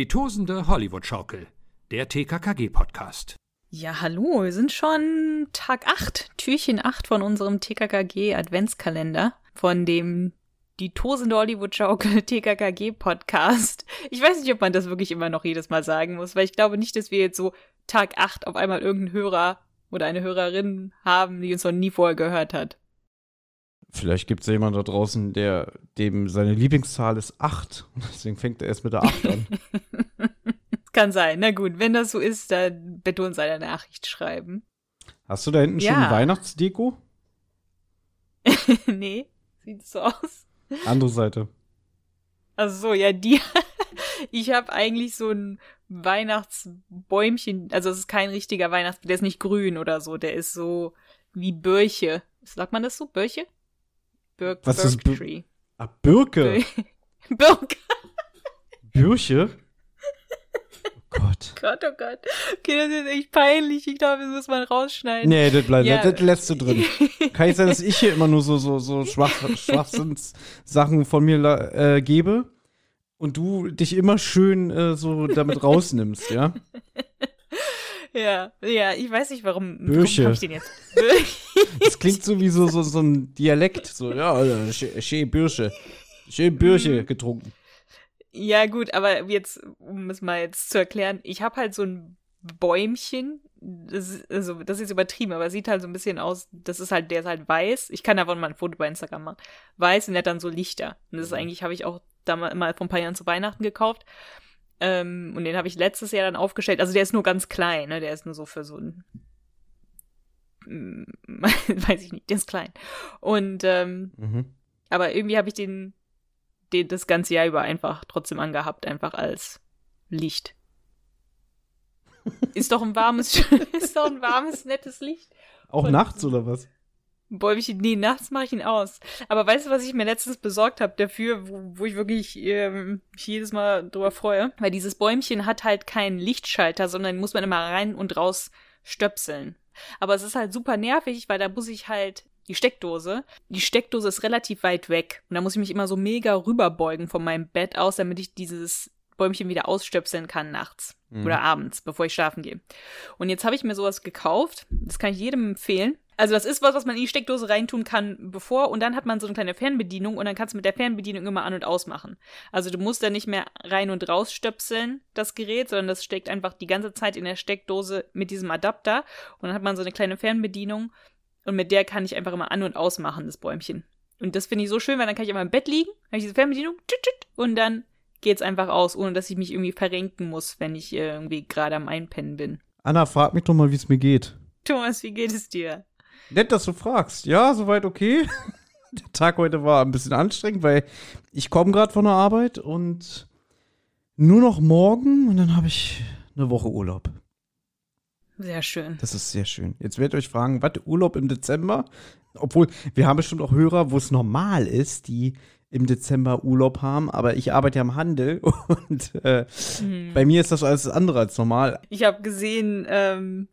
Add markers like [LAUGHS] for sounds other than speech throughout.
Die tosende Hollywood-Schaukel, der TKKG-Podcast. Ja, hallo, wir sind schon Tag 8, Türchen 8 von unserem TKKG Adventskalender, von dem die tosende Hollywood-Schaukel [LAUGHS] TKKG-Podcast. Ich weiß nicht, ob man das wirklich immer noch jedes Mal sagen muss, weil ich glaube nicht, dass wir jetzt so Tag 8 auf einmal irgendeinen Hörer oder eine Hörerin haben, die uns noch nie vorher gehört hat. Vielleicht gibt es ja jemanden da draußen, der dem seine Lieblingszahl ist 8. [LAUGHS] Deswegen fängt er erst mit der 8 an. [LAUGHS] Kann sein. Na gut, wenn das so ist, dann bitte uns eine Nachricht schreiben. Hast du da hinten ja. schon Weihnachtsdeko? [LAUGHS] nee, sieht so aus. Andere Seite. Also so, ja, die. ich habe eigentlich so ein Weihnachtsbäumchen. Also es ist kein richtiger Weihnachtsbaum. Der ist nicht grün oder so. Der ist so wie Birche. Sagt man das so? Birche? Bir Was Birk ist Tree. Ah, Birke. [LAUGHS] Birke. Birche? [LAUGHS] Oh Gott. Gott, oh Gott. Okay, das ist echt peinlich. Ich glaube, das muss man rausschneiden. Nee, das bleibt, ja. das lässt du drin. [LAUGHS] Kann ich sein, dass ich hier immer nur so, so, so Schwach, Schwachsinns-Sachen von mir äh, gebe und du dich immer schön äh, so damit rausnimmst, ja? Ja, ja, ich weiß nicht, warum. Böche. Warum ich den jetzt? das klingt so wie so, so, so ein Dialekt. So, ja, schön Bürsche. Schön Bürsche mhm. getrunken. Ja, gut, aber jetzt, um es mal jetzt zu erklären, ich habe halt so ein Bäumchen, das ist, also das ist übertrieben, aber sieht halt so ein bisschen aus, das ist halt, der ist halt weiß. Ich kann davon mal ein Foto bei Instagram machen. Weiß und der hat dann so Lichter. Und das ist mhm. eigentlich, habe ich auch da mal vor ein paar Jahren zu Weihnachten gekauft. Ähm, und den habe ich letztes Jahr dann aufgestellt. Also der ist nur ganz klein, ne? Der ist nur so für so ein. [LAUGHS] weiß ich nicht, der ist klein. Und ähm, mhm. aber irgendwie habe ich den, den das ganze Jahr über einfach trotzdem angehabt, einfach als Licht. [LAUGHS] ist doch ein warmes, [LAUGHS] ist doch ein warmes, nettes Licht. Auch Und, nachts oder was? Bäumchen, nee, nachts mache ich ihn aus. Aber weißt du, was ich mir letztens besorgt habe dafür, wo, wo ich wirklich ähm, mich jedes Mal drüber freue? Weil dieses Bäumchen hat halt keinen Lichtschalter, sondern muss man immer rein und raus stöpseln. Aber es ist halt super nervig, weil da muss ich halt die Steckdose. Die Steckdose ist relativ weit weg. Und da muss ich mich immer so mega rüberbeugen von meinem Bett aus, damit ich dieses Bäumchen wieder ausstöpseln kann nachts mhm. oder abends, bevor ich schlafen gehe. Und jetzt habe ich mir sowas gekauft. Das kann ich jedem empfehlen. Also das ist was, was man in die Steckdose reintun kann, bevor und dann hat man so eine kleine Fernbedienung und dann kannst du mit der Fernbedienung immer an und ausmachen. Also du musst da nicht mehr rein und raus stöpseln, das Gerät, sondern das steckt einfach die ganze Zeit in der Steckdose mit diesem Adapter und dann hat man so eine kleine Fernbedienung und mit der kann ich einfach immer an und ausmachen, das Bäumchen. Und das finde ich so schön, weil dann kann ich immer im Bett liegen, habe ich diese Fernbedienung und dann geht's einfach aus, ohne dass ich mich irgendwie verrenken muss, wenn ich irgendwie gerade am Einpennen bin. Anna, frag mich doch mal, wie es mir geht. Thomas, wie geht es dir? Nett, dass du fragst. Ja, soweit okay. [LAUGHS] Der Tag heute war ein bisschen anstrengend, weil ich komme gerade von der Arbeit und nur noch morgen und dann habe ich eine Woche Urlaub. Sehr schön. Das ist sehr schön. Jetzt werdet ihr euch fragen, was, Urlaub im Dezember? Obwohl, wir haben bestimmt auch Hörer, wo es normal ist, die im Dezember Urlaub haben, aber ich arbeite ja im Handel [LAUGHS] und äh, hm. bei mir ist das alles andere als normal. Ich habe gesehen, ähm,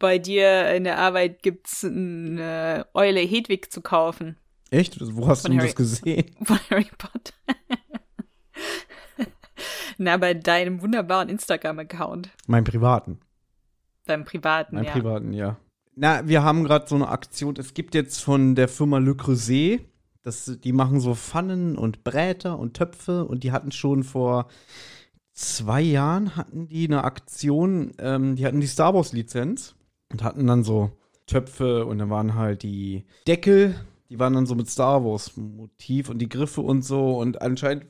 bei dir in der Arbeit gibt's eine Eule Hedwig zu kaufen. Echt? Wo hast von du Harry, das gesehen? [LAUGHS] Von Harry Potter. [LAUGHS] Na, bei deinem wunderbaren Instagram-Account. Meinem privaten. Deinem privaten, Meinem ja. privaten, ja. Na, wir haben gerade so eine Aktion. Es gibt jetzt von der Firma Le Creuset, das, die machen so Pfannen und Bräter und Töpfe und die hatten schon vor zwei Jahren hatten die eine Aktion, ähm, die hatten die Star Wars Lizenz und hatten dann so Töpfe und dann waren halt die Deckel, die waren dann so mit Star Wars Motiv und die Griffe und so und anscheinend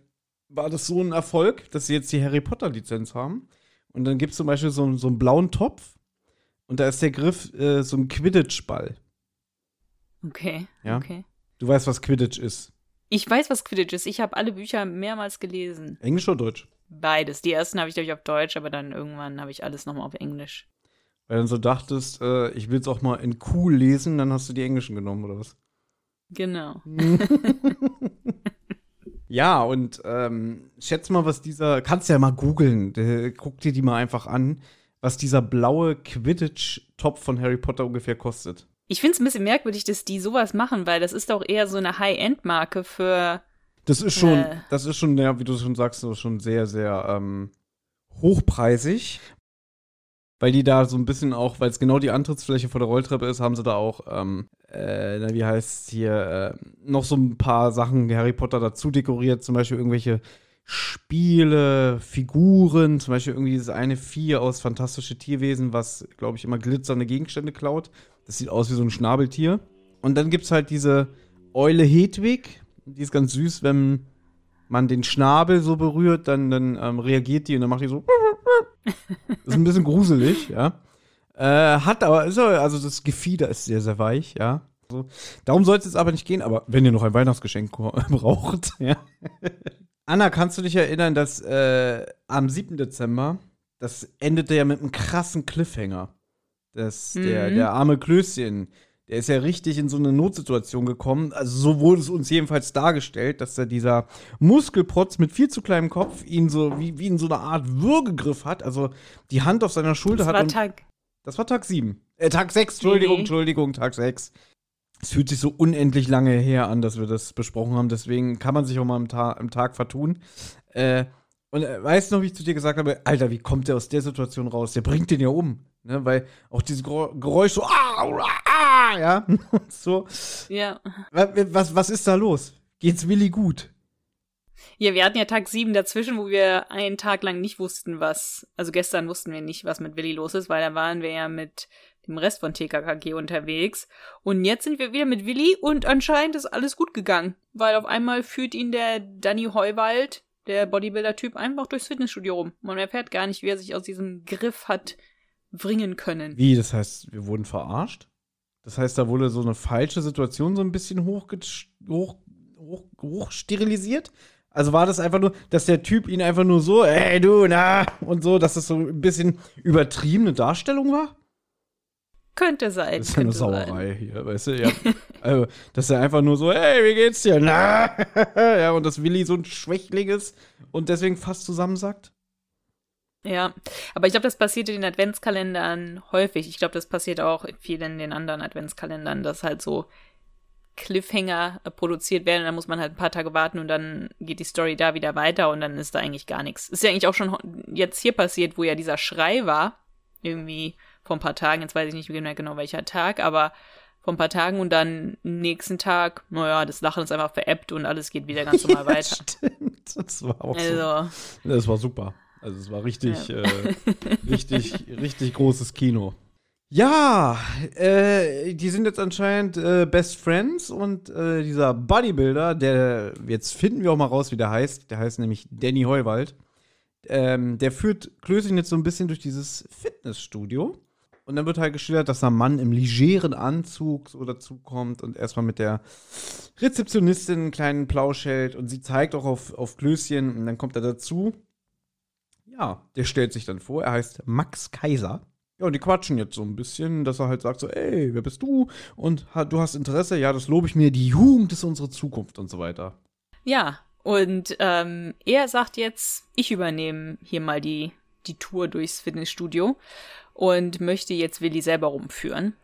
war das so ein Erfolg, dass sie jetzt die Harry Potter Lizenz haben. Und dann gibt es zum Beispiel so, so einen blauen Topf und da ist der Griff äh, so ein Quidditch-Ball. Okay, ja? okay. Du weißt, was Quidditch ist. Ich weiß, was Quidditch ist. Ich habe alle Bücher mehrmals gelesen. Englisch oder Deutsch? Beides. Die ersten habe ich, glaube ich, auf Deutsch, aber dann irgendwann habe ich alles nochmal auf Englisch. Weil du dann so dachtest, äh, ich will es auch mal in cool lesen, dann hast du die englischen genommen, oder was? Genau. [LAUGHS] ja, und ähm, schätz mal, was dieser, kannst ja mal googeln, guck dir die mal einfach an, was dieser blaue Quidditch-Topf von Harry Potter ungefähr kostet. Ich finde es ein bisschen merkwürdig, dass die sowas machen, weil das ist doch eher so eine High-End-Marke für. Das ist schon, äh, das ist schon, ja, wie du schon sagst, so schon sehr, sehr ähm, hochpreisig, weil die da so ein bisschen auch, weil es genau die Antrittsfläche vor der Rolltreppe ist, haben sie da auch, ähm, äh, wie heißt hier, äh, noch so ein paar Sachen Harry Potter dazu dekoriert, zum Beispiel irgendwelche Spiele, Figuren, zum Beispiel irgendwie dieses eine Vieh aus Fantastische Tierwesen, was, glaube ich, immer glitzernde Gegenstände klaut. Das sieht aus wie so ein Schnabeltier. Und dann gibt es halt diese Eule Hedwig, die ist ganz süß, wenn man den Schnabel so berührt, dann, dann ähm, reagiert die und dann macht die so. Ist ein bisschen gruselig, ja. Äh, hat aber, ist aber, also das Gefieder ist sehr, sehr weich, ja. Also, darum soll es jetzt aber nicht gehen, aber wenn ihr noch ein Weihnachtsgeschenk [LAUGHS] braucht, ja. Anna, kannst du dich erinnern, dass äh, am 7. Dezember, das endete ja mit einem krassen Cliffhanger. Das, mhm. der, der arme Klößchen, der ist ja richtig in so eine Notsituation gekommen. Also so wurde es uns jedenfalls dargestellt, dass da dieser Muskelprotz mit viel zu kleinem Kopf ihn so wie, wie in so einer Art Würgegriff hat. Also die Hand auf seiner Schulter das hat. War Tag das war Tag 7. Äh, Tag 6, Entschuldigung, nee. Entschuldigung, Tag 6. Es fühlt sich so unendlich lange her an, dass wir das besprochen haben. Deswegen kann man sich auch mal am, Ta am Tag vertun. Äh, und äh, weißt du noch, wie ich zu dir gesagt habe, Alter, wie kommt der aus der Situation raus? Der bringt den ja um. Ne? Weil auch dieses Geräusch so, ah, ah, ah ja, [LAUGHS] so. Ja. Was, was ist da los? Geht's Willi gut? Ja, wir hatten ja Tag 7 dazwischen, wo wir einen Tag lang nicht wussten, was, also gestern wussten wir nicht, was mit Willi los ist, weil da waren wir ja mit dem Rest von TKKG unterwegs. Und jetzt sind wir wieder mit Willi und anscheinend ist alles gut gegangen, weil auf einmal führt ihn der Danny Heuwald, der Bodybuilder-Typ, einfach durchs Fitnessstudio rum. Man erfährt gar nicht, wie er sich aus diesem Griff hat bringen können. Wie? Das heißt, wir wurden verarscht? Das heißt, da wurde so eine falsche Situation so ein bisschen hoch, hoch, hoch, hoch sterilisiert? Also war das einfach nur, dass der Typ ihn einfach nur so, ey du, na, und so, dass das so ein bisschen übertriebene Darstellung war? Könnte sein. Das ist eine Sauerei sein. hier, weißt du? Ja. [LAUGHS] also, dass er einfach nur so, hey, wie geht's dir? Na? [LAUGHS] ja, und dass Willi so ein Schwächling ist und deswegen fast zusammensackt. Ja, aber ich glaube, das passiert in den Adventskalendern häufig. Ich glaube, das passiert auch viel in den anderen Adventskalendern, dass halt so Cliffhanger produziert werden. Dann muss man halt ein paar Tage warten und dann geht die Story da wieder weiter und dann ist da eigentlich gar nichts. Ist ja eigentlich auch schon jetzt hier passiert, wo ja dieser Schrei war. Irgendwie vor ein paar Tagen, jetzt weiß ich nicht mehr genau welcher Tag, aber vor ein paar Tagen und dann nächsten Tag, naja, das Lachen ist einfach veräppt und alles geht wieder ganz [LAUGHS] normal ja, weiter. Stimmt, das war auch also, so. Das war super. Also es war richtig, ja. äh, [LAUGHS] richtig, richtig großes Kino. Ja, äh, die sind jetzt anscheinend äh, Best Friends und äh, dieser Bodybuilder, der, jetzt finden wir auch mal raus, wie der heißt, der heißt nämlich Danny Heuwald, ähm, der führt Klößchen jetzt so ein bisschen durch dieses Fitnessstudio. Und dann wird halt geschildert, dass ein Mann im legeren Anzug so dazukommt und erstmal mit der Rezeptionistin einen kleinen Plausch hält und sie zeigt auch auf, auf Klößchen und dann kommt er dazu. Ja, der stellt sich dann vor, er heißt Max Kaiser ja, und die quatschen jetzt so ein bisschen, dass er halt sagt so, ey, wer bist du? Und du hast Interesse? Ja, das lobe ich mir. Die Jugend ist unsere Zukunft und so weiter. Ja, und ähm, er sagt jetzt, ich übernehme hier mal die, die Tour durchs Fitnessstudio und möchte jetzt Willi selber rumführen.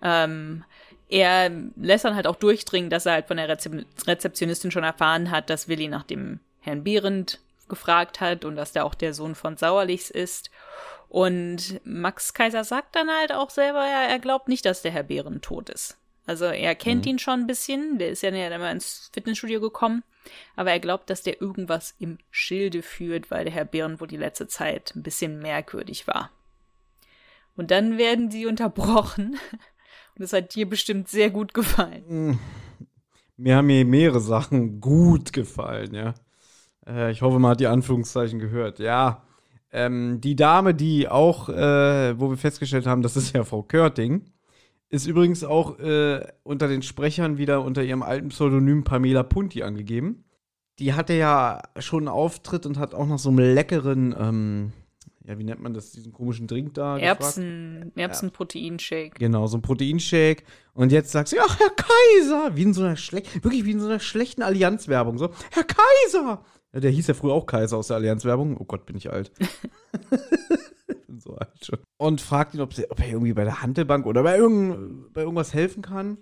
Ähm, er lässt dann halt auch durchdringen, dass er halt von der Rezep Rezeptionistin schon erfahren hat, dass Willi nach dem Herrn Behrendt gefragt hat und dass der auch der Sohn von Sauerlichs ist. Und Max Kaiser sagt dann halt auch selber, ja, er glaubt nicht, dass der Herr Behren tot ist. Also er kennt mhm. ihn schon ein bisschen, der ist ja dann mal ins Fitnessstudio gekommen, aber er glaubt, dass der irgendwas im Schilde führt, weil der Herr Behren wohl die letzte Zeit ein bisschen merkwürdig war. Und dann werden sie unterbrochen. [LAUGHS] Und das hat dir bestimmt sehr gut gefallen. Mir haben hier mehrere Sachen gut gefallen, ja. Äh, ich hoffe, man hat die Anführungszeichen gehört. Ja, ähm, die Dame, die auch, äh, wo wir festgestellt haben, das ist ja Frau Körting, ist übrigens auch äh, unter den Sprechern wieder unter ihrem alten Pseudonym Pamela Punti angegeben. Die hatte ja schon einen Auftritt und hat auch noch so einen leckeren, ähm, ja, wie nennt man das, diesen komischen Drink da? Erbsen, Erbsenproteinshake. Genau, so ein Proteinshake. Und jetzt sagt sie, ach, Herr Kaiser, wie in so einer schlechten, wirklich wie in so einer schlechten Allianzwerbung. So, Herr Kaiser, ja, der hieß ja früher auch Kaiser aus der Allianzwerbung. Oh Gott, bin ich alt. [LAUGHS] bin so alt schon. Und fragt ihn, ob, sie, ob er irgendwie bei der Handelbank oder bei, irgend, bei irgendwas helfen kann.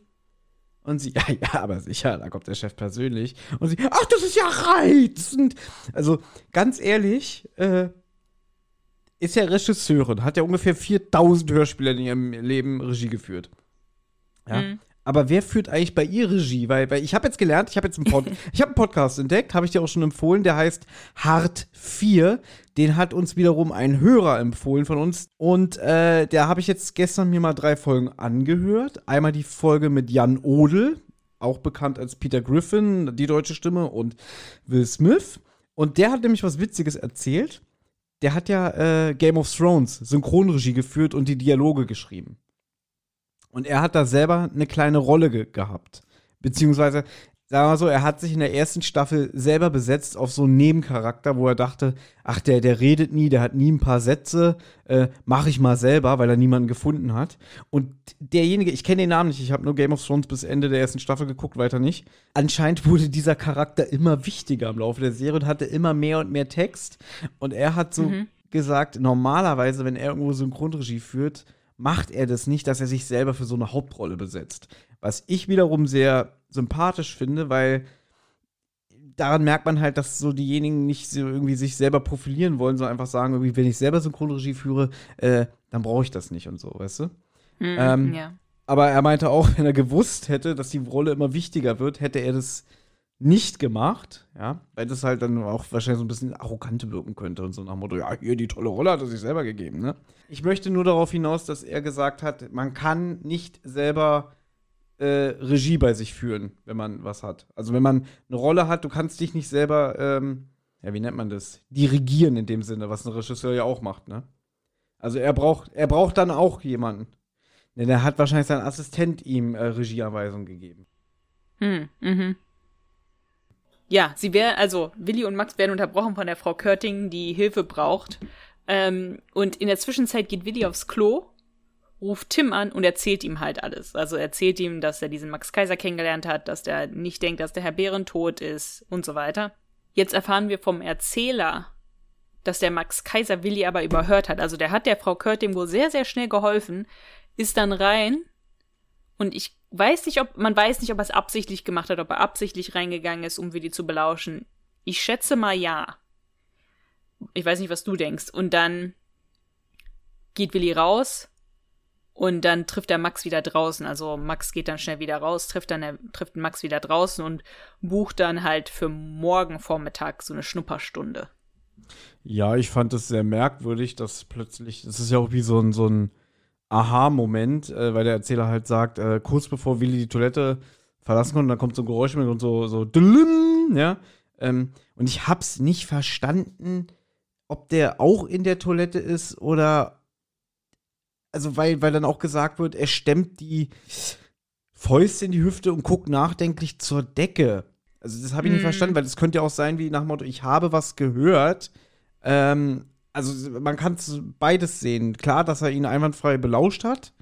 Und sie, [LAUGHS] ja, ja, aber sicher, da kommt der Chef persönlich. Und sie, ach, das ist ja reizend. Also, ganz ehrlich, äh, ist ja Regisseurin, hat ja ungefähr 4000 Hörspiele in ihrem Leben Regie geführt. Ja. Mhm. Aber wer führt eigentlich bei ihr Regie? Weil, weil ich habe jetzt gelernt, ich habe jetzt einen, Pod [LAUGHS] ich hab einen Podcast entdeckt, habe ich dir auch schon empfohlen, der heißt Hart 4. Den hat uns wiederum ein Hörer empfohlen von uns. Und äh, der habe ich jetzt gestern mir mal drei Folgen angehört. Einmal die Folge mit Jan Odel, auch bekannt als Peter Griffin, die deutsche Stimme, und Will Smith. Und der hat nämlich was Witziges erzählt. Der hat ja äh, Game of Thrones Synchronregie geführt und die Dialoge geschrieben. Und er hat da selber eine kleine Rolle ge gehabt. Beziehungsweise, sagen wir so, er hat sich in der ersten Staffel selber besetzt auf so einen Nebencharakter, wo er dachte, ach, der, der redet nie, der hat nie ein paar Sätze, äh, mache ich mal selber, weil er niemanden gefunden hat. Und derjenige, ich kenne den Namen nicht, ich habe nur Game of Thrones bis Ende der ersten Staffel geguckt, weiter nicht. Anscheinend wurde dieser Charakter immer wichtiger im Laufe der Serie und hatte immer mehr und mehr Text. Und er hat so Mhm. gesagt, normalerweise, wenn er irgendwo Synchronregie führt, macht er das nicht, dass er sich selber für so eine Hauptrolle besetzt. Was ich wiederum sehr sympathisch finde, weil daran merkt man halt, dass so diejenigen nicht so irgendwie sich selber profilieren wollen, sondern einfach sagen, irgendwie, wenn ich selber Synchronregie führe, äh, dann brauche ich das nicht und so, weißt du? Mhm. Ähm, ja. Aber er meinte auch, [LAUGHS] wenn er gewusst hätte, dass die Rolle immer wichtiger wird, hätte er das nicht gemacht, ja, weil das halt dann auch wahrscheinlich so ein bisschen arrogant wirken könnte und so nach dem Motto, ja, hier die tolle Rolle hat er sich selber gegeben, ne? Ich möchte nur darauf hinaus, dass er gesagt hat, man kann nicht selber äh, Regie bei sich führen, wenn man was hat. Also wenn man eine Rolle hat, du kannst dich nicht selber, ähm, ja, wie nennt man das? Dirigieren in dem Sinne, was ein Regisseur ja auch macht, ne? Also er braucht, er braucht dann auch jemanden. Denn er hat wahrscheinlich sein Assistent ihm äh, Regieanweisungen gegeben. Hm, mhm. Ja, sie wäre, also Willi und Max werden unterbrochen von der Frau Körting, die Hilfe braucht. Ähm, und in der Zwischenzeit geht Willi aufs Klo, ruft Tim an und erzählt ihm halt alles. Also erzählt ihm, dass er diesen Max Kaiser kennengelernt hat, dass der nicht denkt, dass der Herr Bären tot ist und so weiter. Jetzt erfahren wir vom Erzähler, dass der Max Kaiser Willi aber überhört hat. Also der hat der Frau Körting wohl sehr, sehr schnell geholfen, ist dann rein und ich weiß nicht, ob, man weiß nicht, ob er es absichtlich gemacht hat, ob er absichtlich reingegangen ist, um Willi zu belauschen. Ich schätze mal ja. Ich weiß nicht, was du denkst. Und dann geht Willi raus und dann trifft er Max wieder draußen. Also Max geht dann schnell wieder raus, trifft dann er, trifft Max wieder draußen und bucht dann halt für morgen Vormittag so eine Schnupperstunde. Ja, ich fand es sehr merkwürdig, dass plötzlich, das ist ja auch wie so ein, so ein Aha-Moment, äh, weil der Erzähler halt sagt, äh, kurz bevor Willi die Toilette verlassen konnte, da kommt so ein Geräusch mit und so, so, dlüm, ja. Ähm, und ich hab's nicht verstanden, ob der auch in der Toilette ist oder, also weil, weil dann auch gesagt wird, er stemmt die Fäuste in die Hüfte und guckt nachdenklich zur Decke. Also das habe ich nicht Mm. verstanden, weil das könnte ja auch sein wie nach dem Motto, ich habe was gehört. Ähm, also man kann beides sehen. Klar, dass er ihn einwandfrei belauscht hat.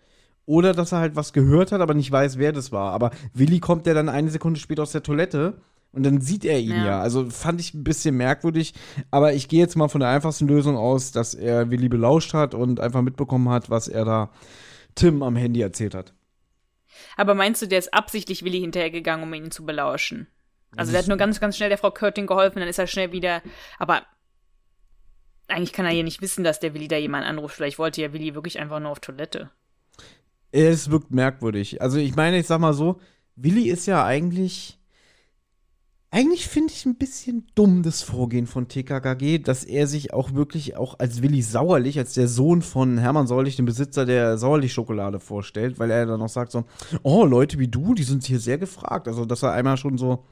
Oder dass er halt was gehört hat, aber nicht weiß, wer das war. Aber Willi kommt ja dann eine Sekunde später aus der Toilette und dann sieht er ihn ja. Ja. Also fand ich ein bisschen merkwürdig. Aber ich gehe jetzt mal von der einfachsten Lösung aus, dass er Willi belauscht hat und einfach mitbekommen hat, was er da Tim am Handy erzählt hat. Aber meinst du, der ist absichtlich Willi hinterhergegangen, um ihn zu belauschen? Also der hat nur ganz, ganz schnell der Frau Körting geholfen, dann ist er schnell wieder. Aber eigentlich kann er ja nicht wissen, dass der Willi da jemanden anruft. Vielleicht wollte ja Willi wirklich einfach nur auf Toilette. Es wirkt merkwürdig. Also ich meine, ich sag mal so, Willi ist ja eigentlich. Eigentlich finde ich ein bisschen dumm das Vorgehen von TKKG, dass er sich auch wirklich auch als Willi Sauerlich, als der Sohn von Hermann Sauerlich, dem Besitzer der Sauerlich-Schokolade vorstellt, weil er dann auch sagt so, oh, Leute wie du, die sind hier sehr gefragt. Also, dass er einmal schon so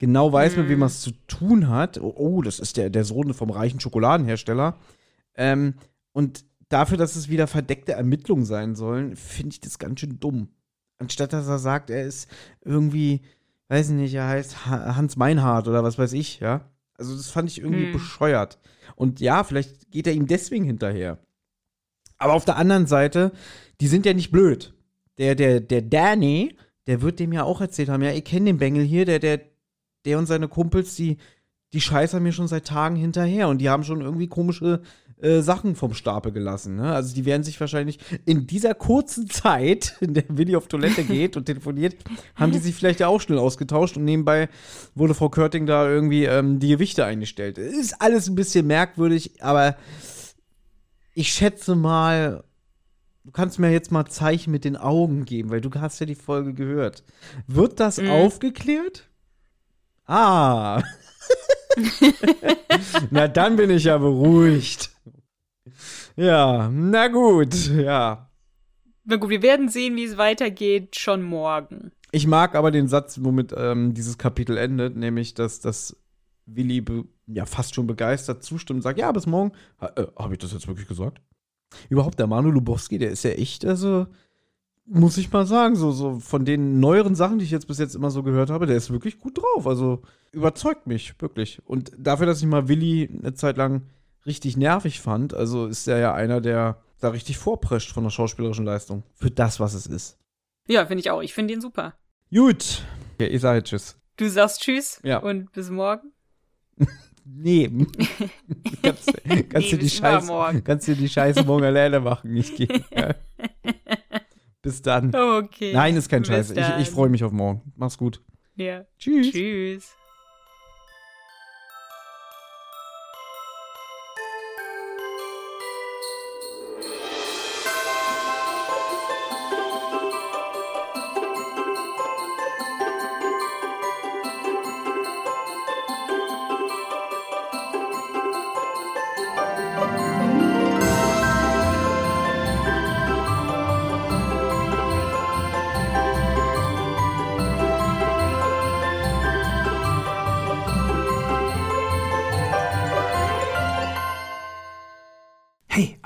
genau weiß, mit wem er es zu tun hat. Oh, oh, das ist der, der Sohn vom reichen Schokoladenhersteller. Ähm, und dafür, dass es wieder verdeckte Ermittlungen sein sollen, finde ich das ganz schön dumm. Anstatt dass er sagt, er ist irgendwie, weiß ich nicht, er heißt Ha- Hans Meinhardt oder was weiß ich, ja. Also das fand ich irgendwie Hm. bescheuert. Und ja, vielleicht geht er ihm deswegen hinterher. Aber auf der anderen Seite, die sind ja nicht blöd. Der, der, der Danny, der wird dem ja auch erzählt haben, ja, ich kenne den Bengel hier, der, der, der und seine Kumpels, die, die scheißern mir schon seit Tagen hinterher und die haben schon irgendwie komische äh, Sachen vom Stapel gelassen. Ne? Also die werden sich wahrscheinlich in dieser kurzen Zeit, [LAUGHS] in der Willi auf Toilette geht und telefoniert, haben die sich vielleicht ja auch schnell ausgetauscht und nebenbei wurde Frau Körting da irgendwie ähm, die Gewichte eingestellt. Ist alles ein bisschen merkwürdig, aber ich schätze mal, du kannst mir jetzt mal Zeichen mit den Augen geben, weil du hast ja die Folge gehört. Wird das Mhm. aufgeklärt? Ah. [LAUGHS] na, dann bin ich ja beruhigt. Ja, na gut, ja. Na gut, wir werden sehen, wie es weitergeht, schon morgen. Ich mag aber den Satz, womit ähm, dieses Kapitel endet, nämlich, dass, dass Willi ja fast schon begeistert zustimmt und sagt, ja, bis morgen. Ha, äh, Habe ich das jetzt wirklich gesagt? Überhaupt, der Manu Lubowski, der ist ja echt, also, muss ich mal sagen, so, so von den neueren Sachen, die ich jetzt bis jetzt immer so gehört habe, der ist wirklich gut drauf. Also, überzeugt mich, wirklich. Und dafür, dass ich mal Willi eine Zeit lang richtig nervig fand, also ist er ja einer, der da richtig vorprescht von der schauspielerischen Leistung. Für das, was es ist. Ja, finde ich auch. Ich finde ihn super. Gut. Ja, ich sage Tschüss. Du sagst Tschüss Ja. und bis morgen. [LAUGHS] Nee. [LAUGHS] kannst, kannst, Nee, du die Scheiße, kannst du die Scheiße morgen alleine machen? Ich gehe. Ja. [LAUGHS] Bis dann. Okay. Nein, ist kein Bis Scheiß. Ich, ich freue mich auf morgen. Mach's gut. Ja. Tschüss. Tschüss.